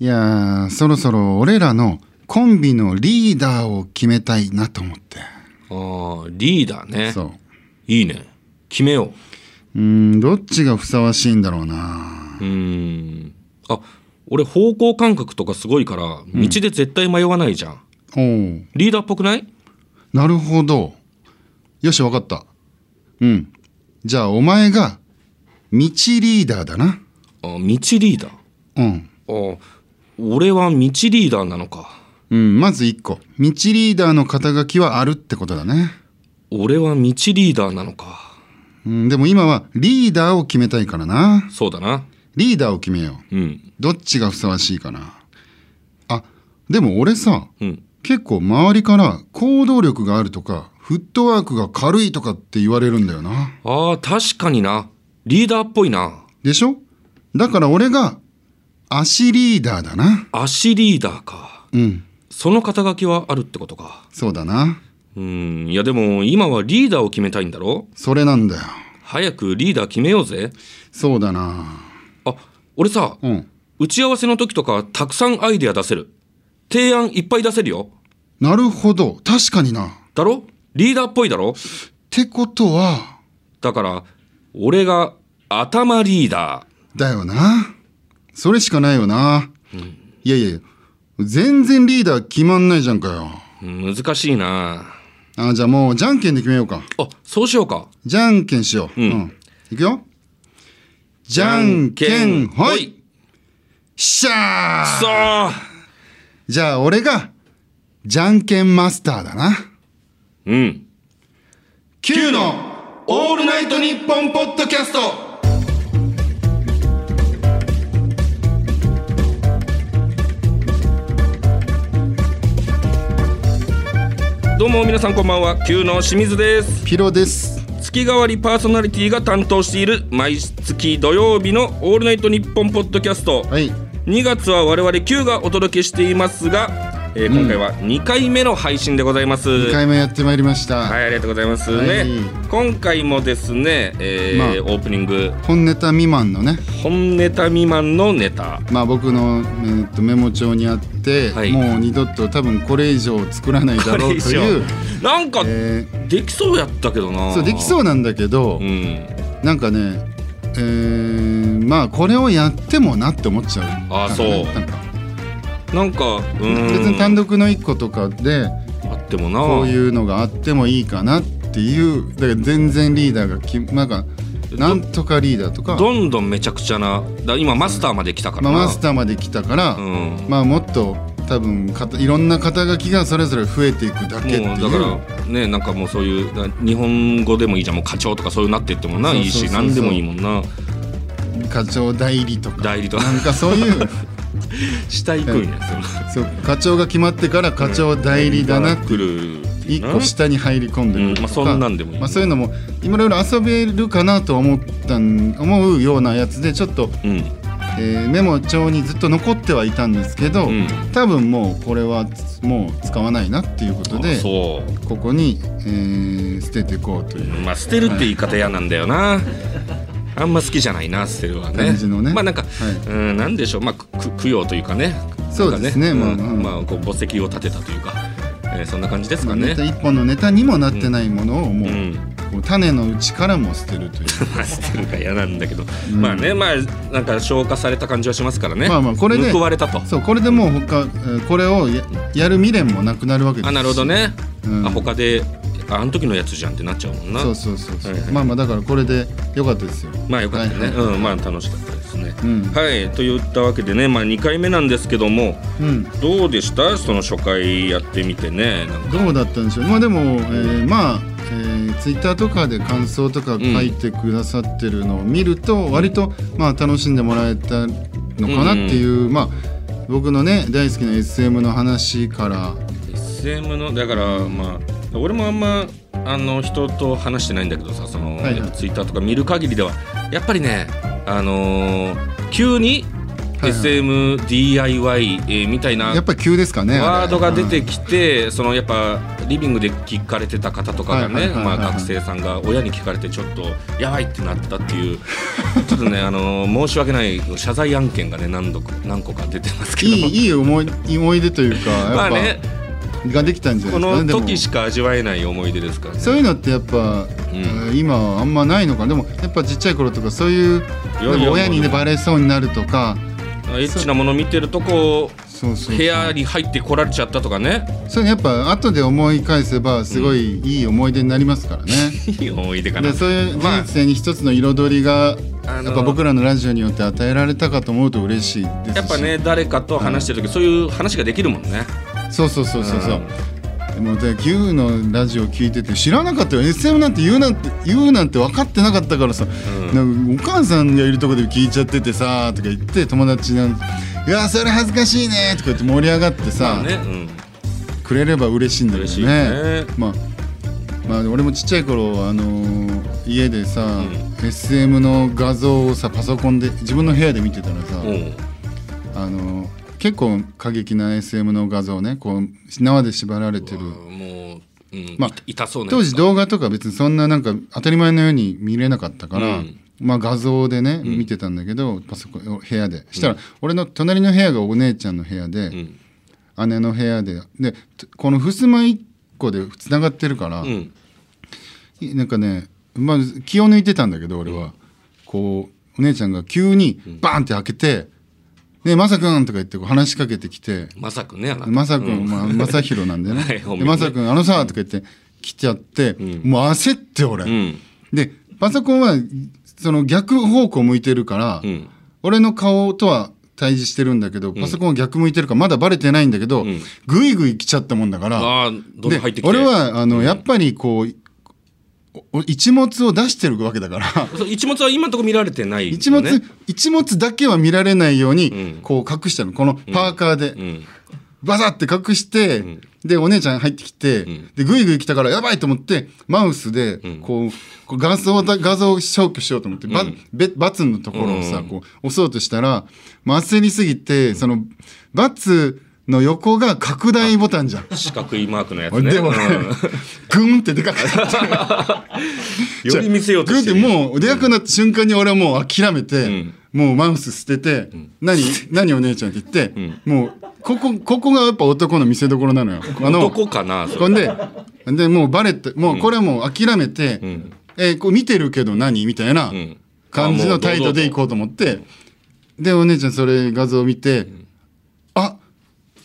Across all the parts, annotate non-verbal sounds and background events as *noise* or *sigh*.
いやー、そろそろ俺らのコンビのリーダーを決めたいなと思って。ああ、リーダーね。そう。いいね。決めようーん、どっちがふさわしいんだろうな。う。ん。あ、俺方向感覚とかすごいから、道で絶対迷わないじゃん。おうリーダーっぽくない？なるほど。よし、わかった。うん。じゃあ、お前が、道リーダーだな。あ、道リーダー。うん。あ、俺は道リーダーなのか。うん、まず一個。道リーダーの肩書きはあるってことだね。俺は道リーダーなのか。うん、でも今はリーダーを決めたいからな。そうだな。リーダーを決めよう。うん。どっちがふさわしいかな。あ、でも俺さ、うん。結構周りから行動力があるとか、フットワークが軽いとかって言われるんだよな。ああ、確かにな。リーダーっぽいな。でしょ？だから俺が足リーダーだな。足リーダーか。うん、その肩書きはあるってことか。そうだな。うん。いやでも今はリーダーを決めたいんだろ？それなんだよ。早くリーダー決めようぜ。そうだな。あ、俺さ、うん。打ち合わせの時とかたくさんアイデア出せる。提案いっぱい出せるよ。なるほど。確かにな。っだろ？リーダーっぽいだろ？てことは、だから、俺が頭リーダー。だよな。それしかないよな。いやいやいや、全然リーダー決まんないじゃんかよ。うん難しいなあ、じゃあもうじゃんけんで決めようか。あ、そうしようか。じゃんけんしよう。うんいくよ。じゃんけんほい。しゃくそーーじゃあ俺が、じゃんけんマスターだな。うん。Q のオールナイトニッポンポッドキャストどうも皆さんこんばんは。Q の清水です。ピロです。月替わりパーソナリティが担当している毎月土曜日のオールナイトニッポンポッドキャスト。はい。2月は我々 Q がお届けしていますが、えー今回は2回目の配信でございます。2回目やってまいりました。はい、ありがとうございますね。はい今回もですね、えーまあオープニング本ネタ未満のね、本ネタ未満のネタ。まあ僕の、えーっとメモ帳にあって、はいもう二度と多分これ以上作らないだろうという、なんかえできそうやったけどな。ーそうできそうなんだけど、うん。なんかね、えーまあこれをやってもなって思っちゃうからね、あそうなんかなんか。別に単独の一個とかであってもな。こういうのがあってもいいかなっていうだから全然リーダーがきなんかなんとかリーダーとか、どんどんめちゃくちゃな。だ今マスターまで来たからまあ、な。マスターまで来たから、うん。まあもっと多分かたいろんな肩書きがそれぞれ増えていくだけっていうだからねなんかもうそういうな日本語でもいいじゃんもう課長とかそういうなってってもないいし何でもいいもんな課長代理とか代理とかなんかそういう *laughs* 下行くんやそう課長が決まってから課長代理だな。って一個下に入り込んでくるとか、うん。まあそんなんでもいい。まあ、そういうのもいろいろ遊べるかなと思ったん思うようなやつでちょっと、うん。えーメモ帳にずっと残ってはいたんですけど、うん。多分もうこれはつもう使わないなっていうことあでそここに、えー捨てていこうというう。まあ捨てるって言い方嫌なんだよなあんま好きじゃないな捨てるはね。ね。まあなんか、はうんなんでしょう。まあく供養というかね。そうですね。なんかまあうん。まあ。こう墓石を建てたというか、えーそんな感じですかね。一本のネタにもなってないものをもう,、うん。種のうちからも捨てるという。*laughs* まあ捨てるか嫌なんだけど、まあねまあなんか消化された感じはしますからね。まあまあこれで報われたと。そうこれでもう他、えーこれをややる未練もなくなるわけですあなるほどね、うん。あ他でああの時のやつじゃんってなっちゃうもんな。そうそうそうそう、はいはい。まあまあだからこれでよかったですよまあよかったね、はいはい。うんまあ楽しかったですね、うん。はいといったわけでねまあ2回目なんですけどもうん。どうでした？その初回やってみてねどうだったんでしょう？まあでも、えーまあ、えツイッターとかで感想とか書いてくださってるのを見ると、割と、まあ、楽しんでもらえたのかなっていう、まあ僕のね大好きな SM の話から。SM のだからまあ俺もあんまあの人と話してないんだけどさその、はいはい。ツイッターとか見る限りではやっぱりねあのー急にはい SMDIY、えーみたいなやっぱり急ですかねワードが出てきて、そのやっぱリビングで聞かれてた方とかがね学生さんが親に聞かれてちょっとやばいってなったっていう *laughs* ちょっとねあの申し訳ない謝罪案件がね何度か何個か出てますけど。いいいい思い思い出というかやっぱ、まあねができたんじゃなこのいですかねでも。時しか味わえない思い出ですからね。そういうのってやっぱ、えー今はあんまないのかでもやっぱちっちゃい頃とかそういう親にねバレそうになるとか。エッチなもの見てるとこそうそう部屋に入ってこられちゃったとかね。そういうのやっぱ後で思い返せばすごいいい思い出になりますからね、*laughs* いい思い出かな。でそういうまあ。人生に一つの彩りがやっぱ僕らのラジオによって与えられたかと思うと嬉しいですし。やっぱね誰かと話してる時、そういう話ができるもんねそうそうそうそうそう。でもで牛のラジオ聞いてて知らなかったよ。SM なんて言うなんて言うなんて分かってなかったからさ、なんかお母さんがいるとこで聞いちゃっててさとか言って友達なんいやそれ恥ずかしいねとか言って盛り上がってさ、まあね、うん、くれれば嬉しいんだけどね。ね。まあまあ俺もちっちゃい頃あのー家でさ、SM の画像をさパソコンで自分の部屋で見てたらさ、うん。あのー結構過激な SM の画像ねこう縄で縛られてる。もう、うんまあい痛そうな当時動画とか別にそんななんか当たり前のように見れなかったから、うん。まあ画像でね、見てたんだけどパソコン部屋で。したら、俺の隣の部屋がお姉ちゃんの部屋で、うん。姉の部屋ででこの襖一個でつながってるから、うん。なんかね、まあ、気を抜いてたんだけど俺は、こうお姉ちゃんが急にバーンって開けて「ねえまさくん」とか言ってこう話しかけてきて。まさくねあなた。まさくん、まあ、まさひろなんでね。*laughs* はい本名ね。でまさくんあのさ」とか言って来ちゃって、もう焦って俺、うん。でパソコンはその逆方向向いてるから、うん。俺の顔とは対峙してるんだけど、パソコンは逆向いてるからまだバレてないんだけど、ん。ぐいぐい来ちゃったもんだから。ああどんどんで入ってきて。俺はあの、やっぱりこうお一物を出してるわけだから。一物は今のところ見られてない、ね、一物、一物だけは見られないようにん。こう隠したの。このパーカーで、うん。バサって隠して、でお姉ちゃん入ってきて、でぐいぐい来たからやばいと思ってマウスでこう,、画像だ画像を消去しようと思って、バべバツのところをさ、こう押そうとしたら、まあ、焦りすぎてそのバツの横が拡大ボタンじゃん。四角いマークのやつね。でもね、グンってでかくなってう。*laughs* んより見せようとグンってしてるもうでかくなった瞬間に俺はもう諦めて、ん。もうマウス捨てて「何何お姉ちゃん」って言って、もうここここがやっぱ男の見せ所なのよ。あの男かなほんででもうバレてもうこれはもう諦めて「えーこう見てるけど何?」みたいなん。感じの態度でいこうと思ってでお姉ちゃんそれ画像を見て「あ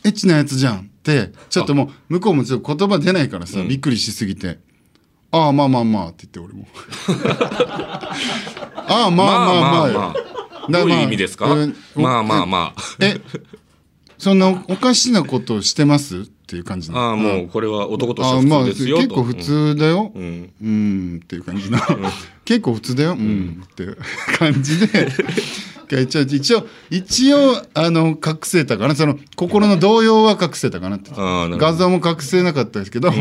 エッチなやつじゃん」ってちょっともう向こうもちょっと言葉出ないからさ、びっくりしすぎて「ああまあまあまあ」って言って俺も「*laughs* ああまあまあまあよ」だどういう意味ですか、うんまあまあまえそんなおかしなことしてますっていう感じあなああもうこれは男として普通ですよと、結構普通だよ、うん。うん。っていう感じな、結構普通だよ、うん、っていう感じで一応一応一応あの隠せたかな。その心の動揺は隠せたかなって。画像も隠せなかったですけど、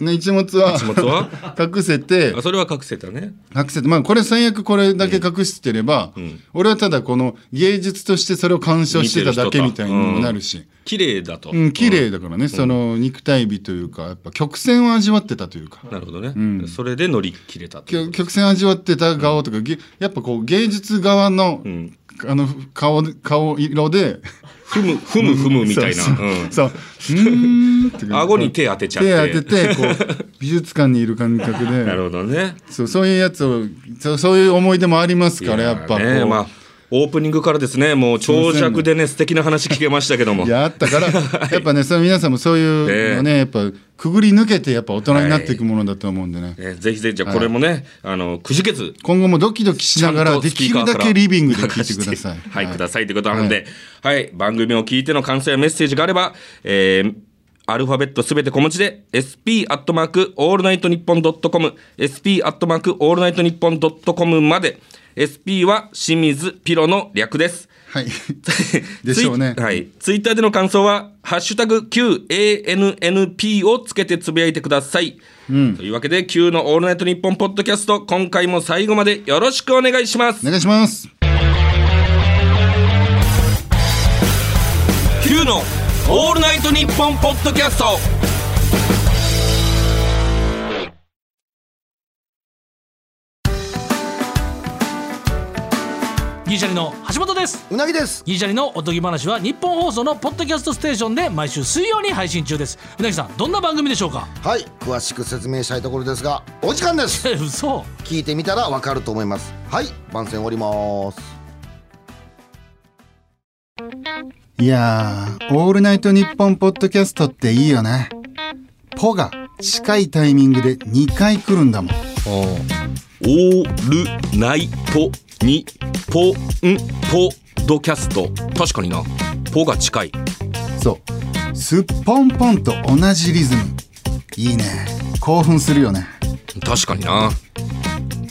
ね一物は一物は？*laughs* 隠せてあそれは隠せたね。隠せて。まあこれ最悪これだけ隠してれば、俺はただこの芸術としてそれを鑑賞してただけみたいにもなるし。綺麗だと、うん、綺麗だからね、その肉体美というかやっぱ曲線を味わってたというか。なるほどね、それで乗り切れたと曲曲線味わってた顔とか、げやっぱこう芸術側の、あの顔顔色でふむふむふむみたいな。そうう。ん。そう。顎に手当てちゃって。手当ててこう美術館にいる感覚で。*laughs* なるほどね。そうそういうやつをそうそういう思い出もありますからやっぱこう、まあオープニングからですねもう長尺でね素敵な話聞けましたけども。い *laughs* やあったからやっぱねその皆さんもそういうのね *laughs* やっぱくぐり抜けてやっぱ大人になっていくものだと思うんでね、ねぜひぜひじゃあこれもね、あのくじけず。今後もドキドキしながらできるだけリビングで聞いてください。はい、くださいということなので、はい、番組を聞いての感想やメッセージがあれば、えーアルファベットすべて小文字で sp アットマークオールナイトニッポンドットコム sp アットマークオールナイトニッポンドットコムまで sp は清水ピロの略です。はい。*laughs* でしょうねはい。ツイッターでの感想は、ハッシュタグ QANNP をつけてつぶやいてください。というわけで、Q のオールナイトニッポンポッドキャスト、今回も最後までよろしくお願いしますお。願いします。の「オールナイトニッポン」ポッドキャストギリシャリの橋本です。うなぎです。ギリシャリのおとぎ話は日本放送のポッドキャストステーションで毎週水曜に配信中です。うなぎさんどんな番組でしょうか？はい。詳しく説明したいところですがお時間です。え *laughs* 嘘。聞いてみたらわかると思います。はい。番宣終わります。いやー、オールナイトニッポンポッドキャストっていいよね。ポが近いタイミングで2回来るんだもん。オールナイトニッポンポッドキャスト確かになポが近いそう。すっぽんぽんと同じリズム。いいね。興奮するよね。確かにな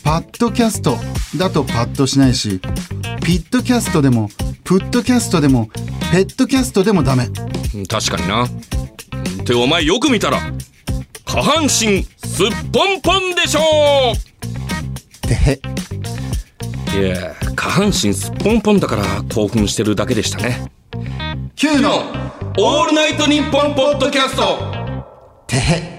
パッドキャストだとパッとしないし、ピットキャストでも、プッドキャストでも、ペットキャストでもダメ。確かになってお前よく見たら下半身すっぽんぽんでしょてへ。いや下半身すっぽんぽんだから興奮してるだけでしたね。Q の「オールナイトニッポン」ポッドキャスト。てへ。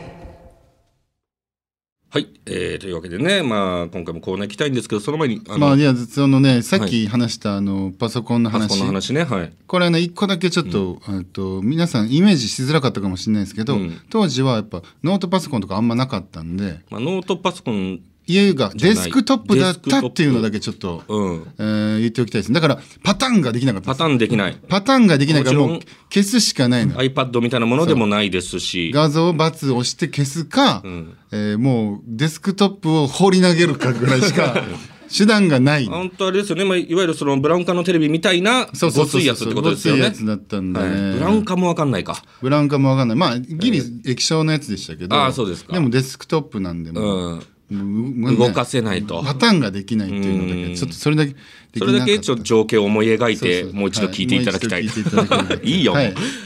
はい、えー、というわけでねまあ今回もコーナー行きたいんですけどその前にあの、まあ、いや、そのね、さっき話した、あの、パソコンの話。パソコンの話ねはい。これね、一個だけちょっと、えっと、皆さんイメージしづらかったかもしれないですけど、うん。当時はやっぱノートパソコンとかあんまなかったんで、まあ、ノートパソコン家がデスクトップだったっていうのだけちょっと、うん。えー言っておきたいです。だから、パターンができなかった。パターンできない。パターンができないからもうん消すしかないの。iPad みたいなものでもないですし。画像をバツ押して消すか、ん。えーもうデスクトップを放り投げるかぐらいしか *laughs* 手段がない。本当あれですよね、まあ、いわゆるそのブラウン管のテレビみたいなそうそうそうそうごついやつってことですよね。ごついやつだったんで。ねはい。ブラウン管もわかんないか。ブラウン管もわかんない。まあ、ギリ液晶のやつでしたけど。あーそうですか。でもデスクトップなんで、もう。うん動かせないと。パターンができないっていうのだうん。け、ちょっとそれだけそれだけちょっと情景を思い描いてそうそう。もう一度聞いていただきた *laughs* い,、はいいていよ、は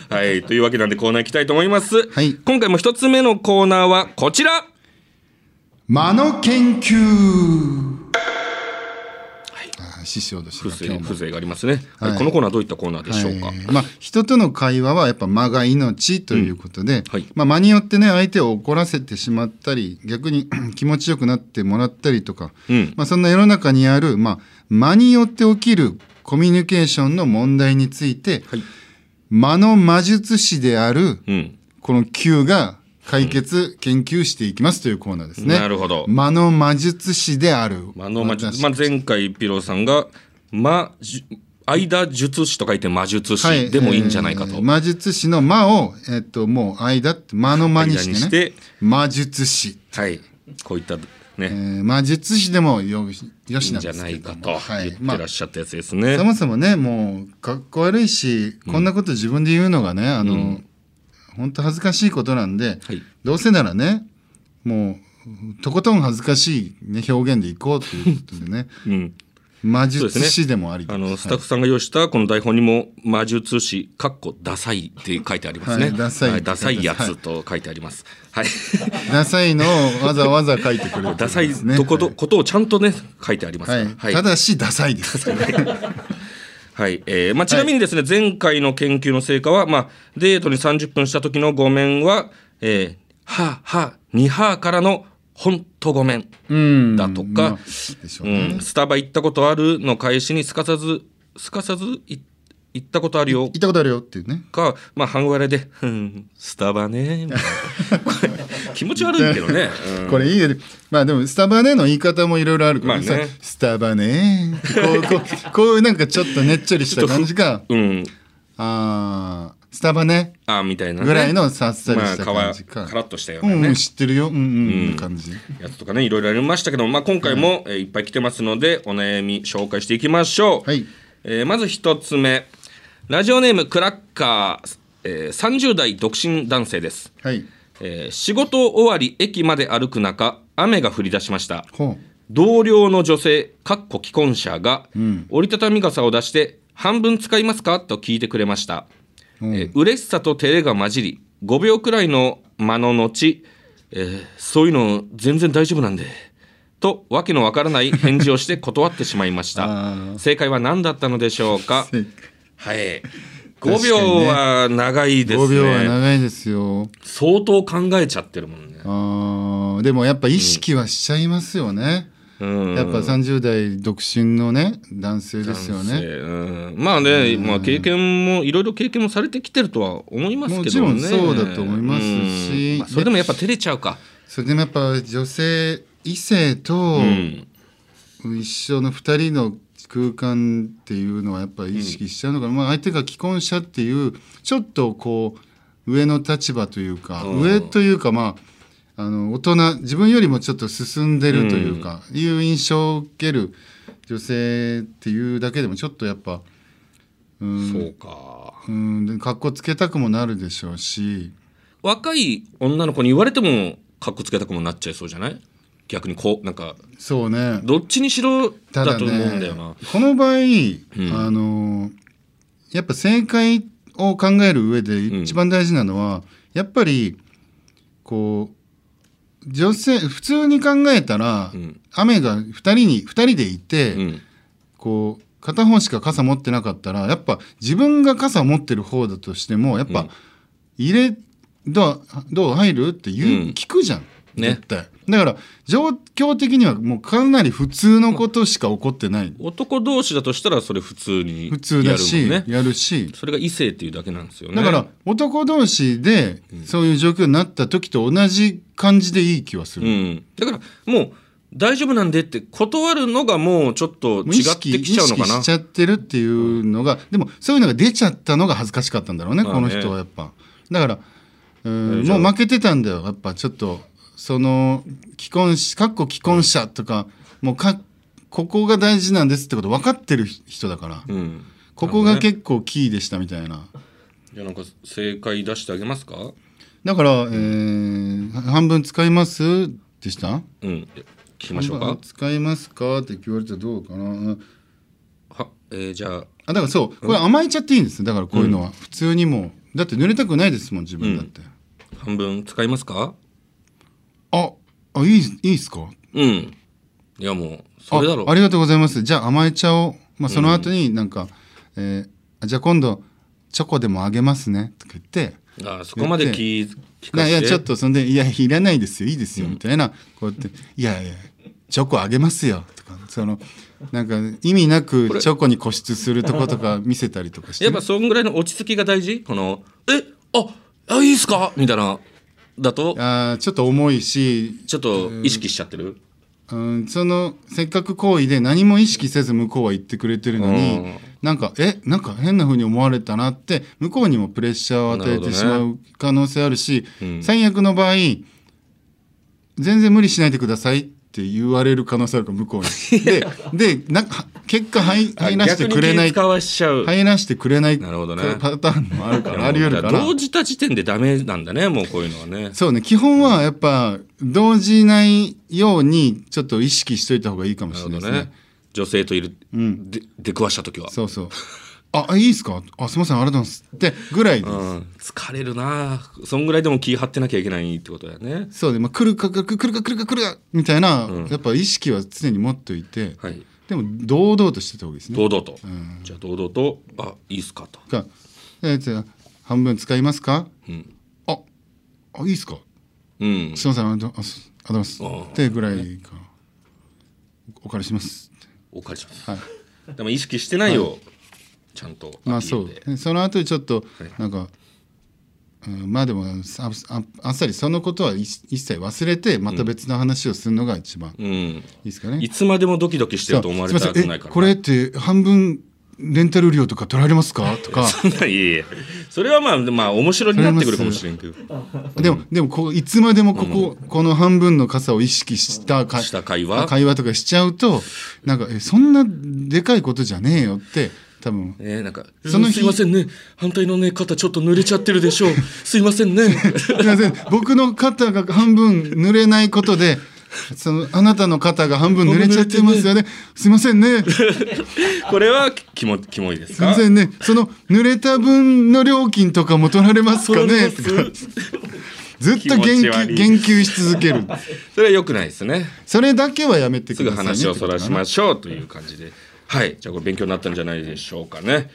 はい。いというわけなんでコーナー行きたいと思います、はい。今回も一つ目のコーナーはこちら。間の研究。師匠としては風情風情がありますね、はい。はい。このコーナーはどういったコーナーでしょうか、はい。まあ、人との会話はやっぱ間が命ということで、はい。まあ、間によってね相手を怒らせてしまったり逆に *clears throat* 気持ちよくなってもらったりとか、うん。まあ、そんな世の中にある、まあ、間によって起きるコミュニケーションの問題について、はい。間の魔術師であるうん。この Q が解決、研究していきますというコーナーですね。なるほど間の魔術師である。まあのま私まあ、前回ピローさんが魔術間術師と書いて魔術師でもいいんじゃないかと、えー魔術師の魔を、えっと、もう間って間の間にしてね。して魔術師。はいこういったね、えー魔術師でもよよしいないんんじゃですけどもないかとはいまあ言ってらっしゃったやつですね。そもそもねもうかっこ悪いし、こんなこと自分で言うのがねあの、本当恥ずかしいことなんで、はい。どうせならねもうとことん恥ずかしい、ね、表現でいこうということでね *laughs* うん、魔術師でもあり。あのスタッフさんが用意したこの台本にも魔術師かっこダサいって書いてありますね。はいダサい。はダサいやつと書いてあります。はい。ダサいのをわざわざ書いてくれるダサいとこと,、ことをちゃんとね書いてありますはい。ただしダサいです。はいえーまあ、ちなみにですね、前回の研究の成果は、まあ、デートに30分した時のごめんは、えー、はあはあにはあからのほんとごめん。うんだとかうん、スタバ行ったことあるの返しにすかさず、すかさずい行ったことあるよ行ったことあるよっていうね。か、まあ、半笑いで、うん、スタバね。*laughs* 気持ち悪いけどね。*laughs* うんこれいい。まあでも、スタバねの言い方もいろいろあるから、まあねさスタバねこうこうこういうなんかちょっとねっちょりした感じが、うん。あースタバねあみたいな、ね。ぐらいのさっさりした感じか。カラッとしたよう、うんなね、うん、知ってるよ。うんうん、感じ。やつとかね、いろいろありましたけど、まあ、今回も、えーいっぱい来てますので、お悩み紹介していきましょう。はい。えーまず一つ目。ラジオネームクラッカー、えー、30代独身男性です。はい。えー仕事終わり駅まで歩く中雨が降り出しました。ほ同僚の女性かっこ既婚者が、ん。折りたたみ傘を出して半分使いますか？と聞いてくれました、うん。えー嬉しさと照れが混じり5秒くらいの間の後、えーそういうの全然大丈夫なんでとわけのわからない返事をして断ってしまいまし *laughs* あたー。正解は何だったのでしょうか？正はい5秒は長いですね。5秒は長いですよ。相当考えちゃってるもんね。あーでもやっぱ意識はしちゃいますよね、うん。やっぱ30代独身のね男性ですよね。うん。まあね、まあ、経験もいろいろ経験もされてきてるとは思いますけどね。もちろんそうだと思いますし。うん。まあそれでもやっぱ照れちゃうか。それでもやっぱ女性異性とうん。一緒の2人の空間っていうのはやっぱり意識しちゃうのかな、まあ、相手が既婚者っていうちょっとこう上の立場というか、うん。上というかまああの大人自分よりもちょっと進んでるというか、いう印象を受ける女性っていうだけでもちょっとやっぱうんそうか。うん。で格好つけたくもなるでしょうし。若い女の子に言われてもかっこつけたくもなっちゃいそうじゃない？逆にこうなんかそうね。どっちにしろただだと思うんだねよな、この場合、ん。あのやっぱ正解を考える上で一番大事なのは、やっぱりこう女性普通に考えたら、ん。雨が2人に二人でいて、うん。こう片方しか傘持ってなかったらやっぱ自分が傘持ってる方だとしてもやっぱ、うん。入れどうどう入るって言う、うん。聞くじゃんね。絶対。だから状況的にはもうかなり普通のことしか起こってない。男同士だとしたらそれ普通に普通だしやるもんね。やるし。それが異性っていうだけなんですよね。だから男同士でそういう状況になった時と同じ感じでいい気はする、うん、だからもう大丈夫なんでって断るのがもうちょっと違ってきちゃうのかな。しちゃってるっていうのが、でもそういうのが出ちゃったのが恥ずかしかったんだろうね、まあね。この人はやっぱ。だからうんもう負けてたんだよ。やっぱちょっとその既婚しかっこ既婚者とかもうかここが大事なんですってこと分かってる人だから、うん。ここが結構キーでしたみたいな。じゃあなんか正解出してあげますか？だから、えー半分使いますでした？うん。聞きましょうか？使いますかって言われたらどうかな？は、えーじゃあ。あだからそうこれ甘えちゃっていいんですだからこういうのは、普通にもう。だって濡れたくないですもん自分だって、半分使いますか？ああいいいいっすか？うん。いやもうそれだろ。あありがとうございます。じゃあ甘えちゃおう、まあ、その後になんか、えーあじゃあ今度チョコでもあげますね。とか言って。あそこまで聞聞かせて。いやちょっとそんで「いやいらないですよ。いいですよ」みたいな。こうやって「いやいやチョコあげますよ」とかそのなんか意味なくチョコに固執するとことか *laughs* 見せたりとかして。やっぱそんぐらいの落ち着きが大事？このえああいいっすか？みたいなだと？あーちょっと重いし、ちょっと意識しちゃってる？うん、そのせっかく行為で何も意識せず向こうは言ってくれてるのうん。になんかえ？なんか変な風に思われたなって向こうにもプレッシャーを与えてしまう可能性あるしうん。最悪の場合全然無理しないでくださいって言われる可能性あるから向こうに。*laughs* ででなんか結果入入らせてくれない逆に気使わしちゃう入らせてくれないなるほどねパターンもあるからあり得るから。同時た時点でダメなんだねもうこういうのはねそうね基本はやっぱ動じないようにちょっと意識しといた方がいいかもなしれないですね。女性といる、で出くわした時はそうそう。あ、あいいですか？あ、すみません、ありがとうございます。ってぐらいでう。ん、疲れるなそんぐらいでも気張ってなきゃいけないってことだよねそうで、まあ、来るか来るか来るか来るか来るかみたいな、やっぱ意識は常に持っておいて、はいでも堂々としてた方がいいですね。堂々と、じゃあ堂々と「あいいっすか」と、か、えじゃあ半分使いますか？うんあ、あいいですか？うん、すみません、ありがとうございます。ってぐらいか。お借りします。お借りします、はい。でも意識してないよ、ちゃんとまあそう。その後にちょっとはい。なんか、うん、まあでもあっさりそのことは一一切忘れてまた別の話をするのが一番いうん、いですかね。いつまでもドキドキしてると思われたないから。これって半分レンタル料とか取られますか？*laughs* とか。それはまあまあ面白になってくるかもしれんけど。でもでもこういつまでもここ、この半分の傘を意識したかした会話？会話とかしちゃうとなんかえそんなでかいことじゃねえよって多分。ねなんか「その日。すいませんね。反対のね肩ちょっと濡れちゃってるでしょう。*laughs* すいませんね。すいません。僕の肩が半分濡れないことでそのあなたの肩が半分濡れちゃってますよね。すいませんね。すこれはキモキモいですいかませんね。その濡れた分の料金とかも取られますかね？ずっと言及言及し続ける。それは良くないですね。それだけはやめてすぐくださいね。話をそらしましょうという感じではい。じゃあこれ勉強になったんじゃないでしょうかね。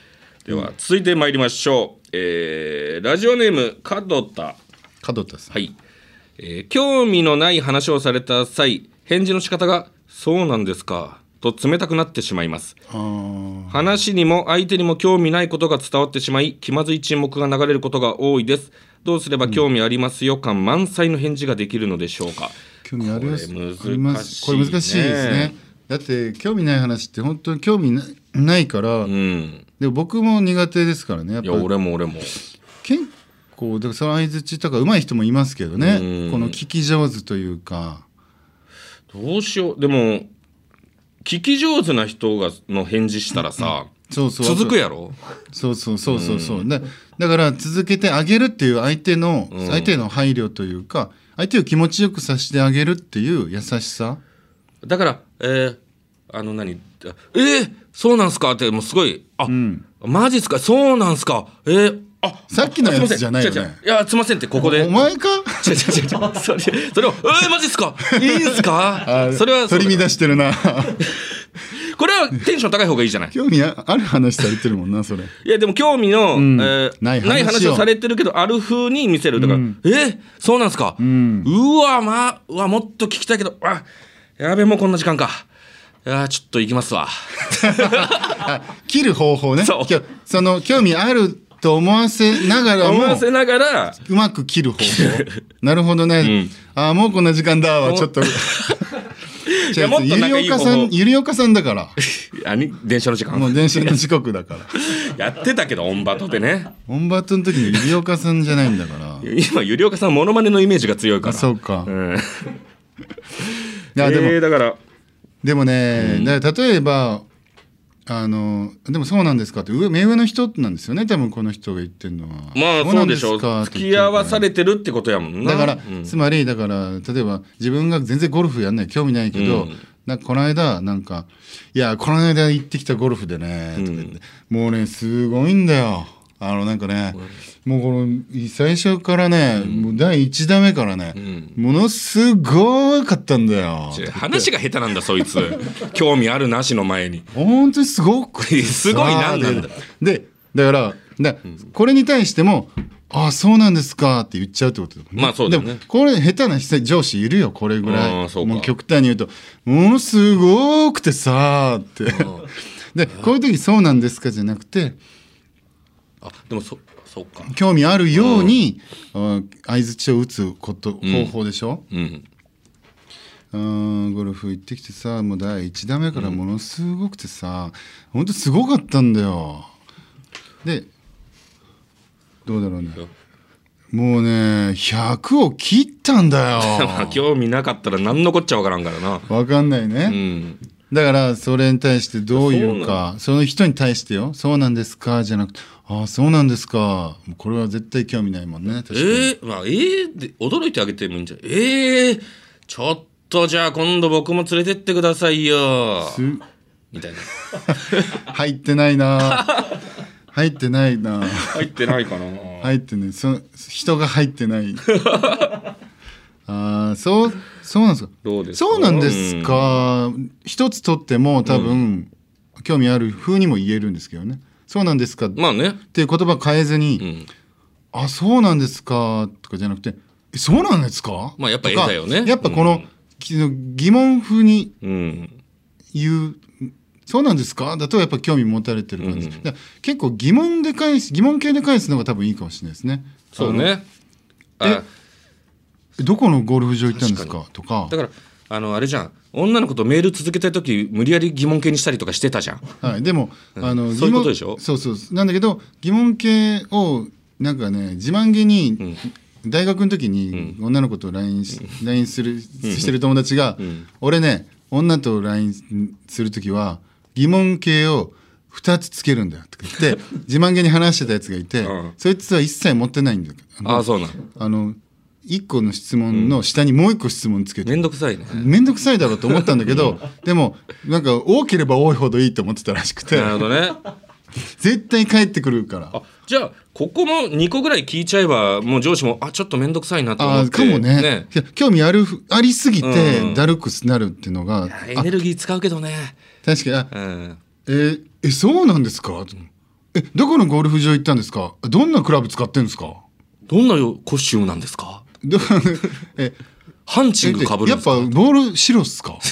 では続いて参りましょう、えーラジオネーム門田。門田さん、はい、えー興味のない話をされた際返事の仕方が「そうなんですか」と冷たくなってしまいます。話にも相手にも興味ないことが伝わってしまい気まずい沈黙が流れることが多いです。どうすれば興味ありますよ感満載の返事ができるのでしょうか。興味あります。これ難しいありますこれ難しいですねだって興味ない話って本当に興味なないから、うん。でも僕も苦手ですからねやっぱいや俺も俺も。結構だからその相づちとか上手い人もいますけどねうん。この聞き上手というか。どうしよう。でも聞き上手な人がの返事したらさそうそう。続くやろ？そうそうそうそうそう、だだから続けてあげるっていう相手の、ん。相手への配慮というか相手を気持ちよくさせてあげるっていう優しさ。だからえーあの何？えー、そうなんすか？ってもうすごいあ、マジっすか？そうなんすか？えー、あさっきのやつじゃないよね。いやすいませんってここで。お前か？*laughs* 違う違う違う。それそれを「えー、マジっすか？*laughs* いいんすか?」それは取り乱してるな。*laughs* これはテンション高い方がいいじゃない？興味ある話されてるもんなそれ。いやでも興味の、ん。えーない話を。されてるけどある風に見せるだか。ら、えーそうなんすか、うわまあうわもっと聞きたいけどあやべもうこんな時間か。いやちょっと行きますわ。あ *laughs* 切る方法ね。そう。その興味あると思わせながらも思わせながらうまく切る方法。なるほどね、あもうこんな時間だわちょっと。*laughs* いやもっとゆりおかさんゆりおかさんだから。*laughs* あに電車の時間？もう電車の時刻だから。やってたけどオンバトでね。オンバットの時にゆりおかさんじゃないんだから。今ゆりおかさんモノマネのイメージが強いから。あそうか、うん、いやでも、えーだから。でもね、だから例えばあのでもそうなんですかって上目上の人なんですよね多分この人が言ってるのは。まあなそうんでしょう。付き合わされてるってことやもんな。だから、うん。つまりだから例えば自分が全然ゴルフやんない興味ないけど、うん。なんかこの間なんか「いやこの間行ってきたゴルフでね」とか言って、もうねすごいんだよあのなんかね、もうこの最初からね、もう第1打目からね、ものすごかったんだよ。話が下手なんだそいつ。*laughs* 興味あるなしの前に。本当にすごくて。*laughs* すごいなんだ。でだからだこれに対しても「ああそうなんですか」って言っちゃうってことだもんね。まあそうだよね。でもこれ下手な上司いるよこれぐらい。もう極端に言うと「ものすごくてさ」って。でこういう時「そうなんですか」じゃなくてあでもそそうか。興味あるようにあ相づちを打つこと方法でしょ、うん。うんゴルフ行ってきてさもう第1打目からものすごくてさ、ほんとすごかったんだよ。でどうだろうね。もうね100を切ったんだ *laughs* まあよ興味なかったら何のこっちゃわからんからな。わかんないね、うんだからそれに対してどういうかその？人に対してよ「そうなんですか」じゃなくて「ああそうなんですか」もうこれは絶対興味ないもんね確かに、えー、まあえー、で驚いてあげてもいいんじゃない？えー、ちょっとじゃあ今度僕も連れてってくださいよ。すみたいな。*laughs* 入ってないな。入ってないな。入ってないかな。入ってない。そ人が入ってない *laughs* ああそうそうなんですか？どうですか？そうなんですか、一つとっても多分、興味ある風にも言えるんですけどね。そうなんですか？っまあね。ていう言葉変えずに、うん。あそうなんですか？とかじゃなくてえそうなんですか？まあやっぱ絵だよね。やっぱこの、き疑問風にうん。言うそうなんですか？だとやっぱ興味持たれてる感じ、だから結構疑問で返す疑問系で返すのが多分いいかもしれないですね。そうね。あどこのゴルフ場行ったんですか？とか。だからあのあれじゃん。女の子とメール続けたい時無理やり疑問形にしたりとかしてたじゃん。はい、でも、あのそういうことでしょ？そうそう。なんだけど疑問系をなんかね自慢げに、大学の時に女の子と LINE し LINE するしてる友達が、俺ね女と LINE する時は疑問系を2つつけるんだよとか言って *laughs* 自慢げに話してたやつがいて、うん。そいつは一切持ってないんだよあのああそうなのあの1個の質問の下にもう1個質問つけて。めんどくさいね。めんどくさいだろうと思ったんだけどでもなんか多ければ多いほどいいと思ってたらしくて。なるほどね。絶対帰ってくるから。あじゃあここも2個ぐらい聞いちゃえばもう上司もあちょっとめんどくさいなと思あって。ーかもね。いや興味あるありすぎてうん。だるくなるっていうのが、エネルギー使うけどね。確かにあうん。えーえそうなんですか?」ええどこのゴルフ場行ったんですか？どんなクラブ使ってんですか？どんなコスチュームなんですか？どえハンチングかぶるんやっですかぱボール白っすか？*laughs*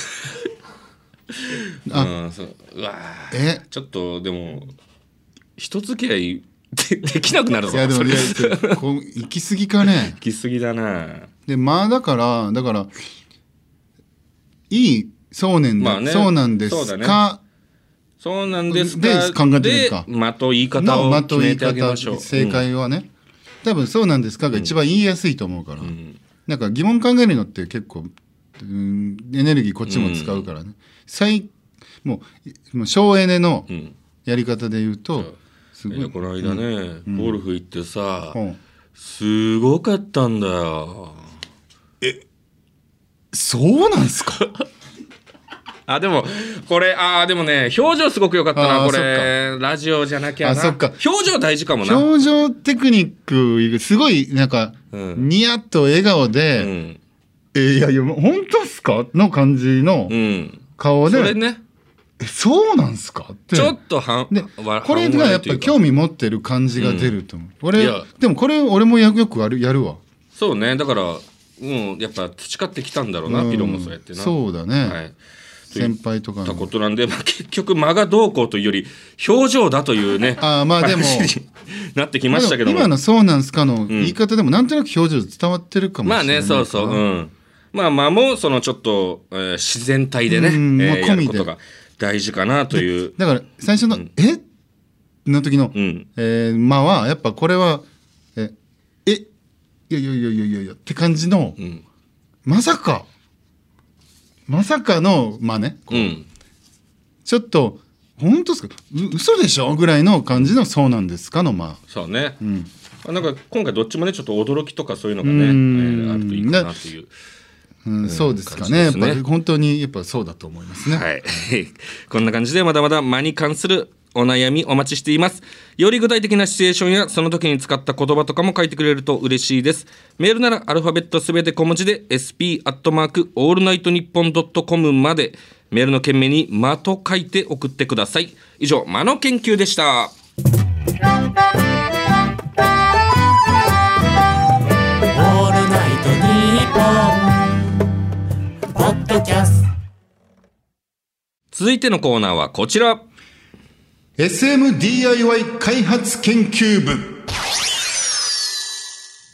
うんそう。うわー。え？ちょっとでも人付き合いでできなくなるぞ。いやでもいやこう行き過ぎかね？行き過ぎだな。でまあだからだからいいそうねんで、まあね。そうなんですそうだか、そうなんですかで考えてるか。で的言い方をのまと言い決めてあげ方ましょう。正解はね、多分そうなんですかが一番言いやすいと思うから、なんか疑問考えるのって結構、うん、エネルギーこっちも使うからね、最もうもう省エネのうん。うんやり方で言うと、すごい。この間ね、ゴルフ行ってさ、うん。すごかったんだよ。そうなんすか？*laughs* あでもこれあーでもね表情すごく良かったなこれ。ラジオじゃなきゃな。あそっか。表情大事かもな。表情テクニックすごいなんか、うん。ニヤッと笑顔うで、ん。えいやいや本当っすか？の感じのうん。顔で、それね。えそうなんすか？って。ちょっとはんでわこれがやっぱり興味味持ってる感じが出ると思う、俺いや。でもこれ俺もやよくやるやるわ。そうね。だからうんやっぱ培ってきたんだろうな、うん。ピロもそうやってな。そうだね、はい先輩とかたの。ことなんで、まあ、結局間がどうこうというより表情だというね。*laughs* あーまあでもなってきましたけども。今の「そうなんすか」の言い方でもなんとなく表情伝わってるかもしれないまあねそうそううん。まあ間もそのちょっと、えー自然体でね、うんまあえー込みで。大事かなという。だから最初の「え？の時のうん「えー間はやっぱこれは「え？え？いやいやいやいやいやいや」って感じの、ん。まさかまさかのまあねこう。うん。ちょっと本当ですか？う嘘でしょ？ぐらいの感じの「そうなんですか」のまあそうね、ん。まあなんか今回どっちもねちょっと驚きとかそういうのがね、えうん。ーあるといいかなっていう。うん、そうですかね。ね。やっぱ本当にやっぱそうだと思いますね。はい。*laughs* こんな感じでまだまだ間に関するお悩みお待ちしています。より具体的なシチュエーションやその時に使った言葉とかも書いてくれると嬉しいです。メールならアルファベットすべて小文字で sp アットマークオールナイトニッポンドットコムまでメールの件名に間と書いて送ってください。以上間の研究でした。オールナイトニッポン」ポッドキャスト続いてのコーナーはこちら。SMDIY 開発研究部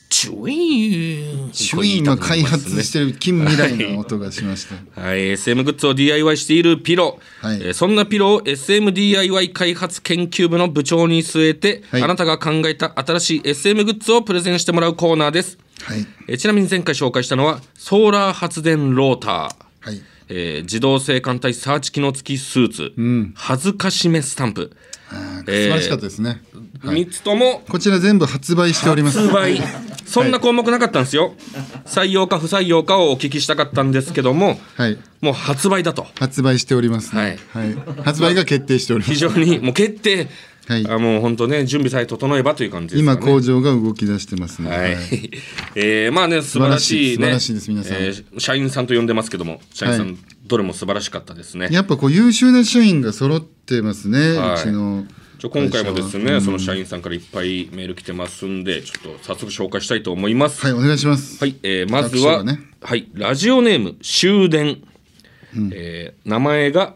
チュイーン。シュインが開発してる近未来の音がしました。はい、SM グッズを DIY しているピロ、はいえーそんなピロを SMDIY 開発研究部の部長に据えて、はいあなたが考えた新しい SM グッズをプレゼンしてもらうコーナーです、はい。えーちなみに前回紹介したのはソーラー発電ローター、はい。えー自動性艦隊サーチ機能付きスーツ、恥ずかしめスタンプ、素晴らしかったですね。はい3つともこちら全部発売しております。発売そんな項目なかったんですよ、採用か不採用かをお聞きしたかったんですけども、はい。もう発売だと発売しております、ね。はい。発売が決定しております。非常にもう決定、はいあもう本当ね準備さえ整えばという感じですかね。今工場が動き出してますね。はい、*laughs* えーまあね素晴らしいね素晴らしいです皆さんえー社員さんと呼んでますけども社員さん、はいどれも素晴らしかったですね。やっぱこう優秀な社員が揃ってますね。はいうちの。ちょ今回もですね、会社はその社員さんからいっぱいメール来てますんでちょっと早速紹介したいと思います。はい、お願いします。はい、えーまずは、ねはい、ラジオネーム終電、えー名前が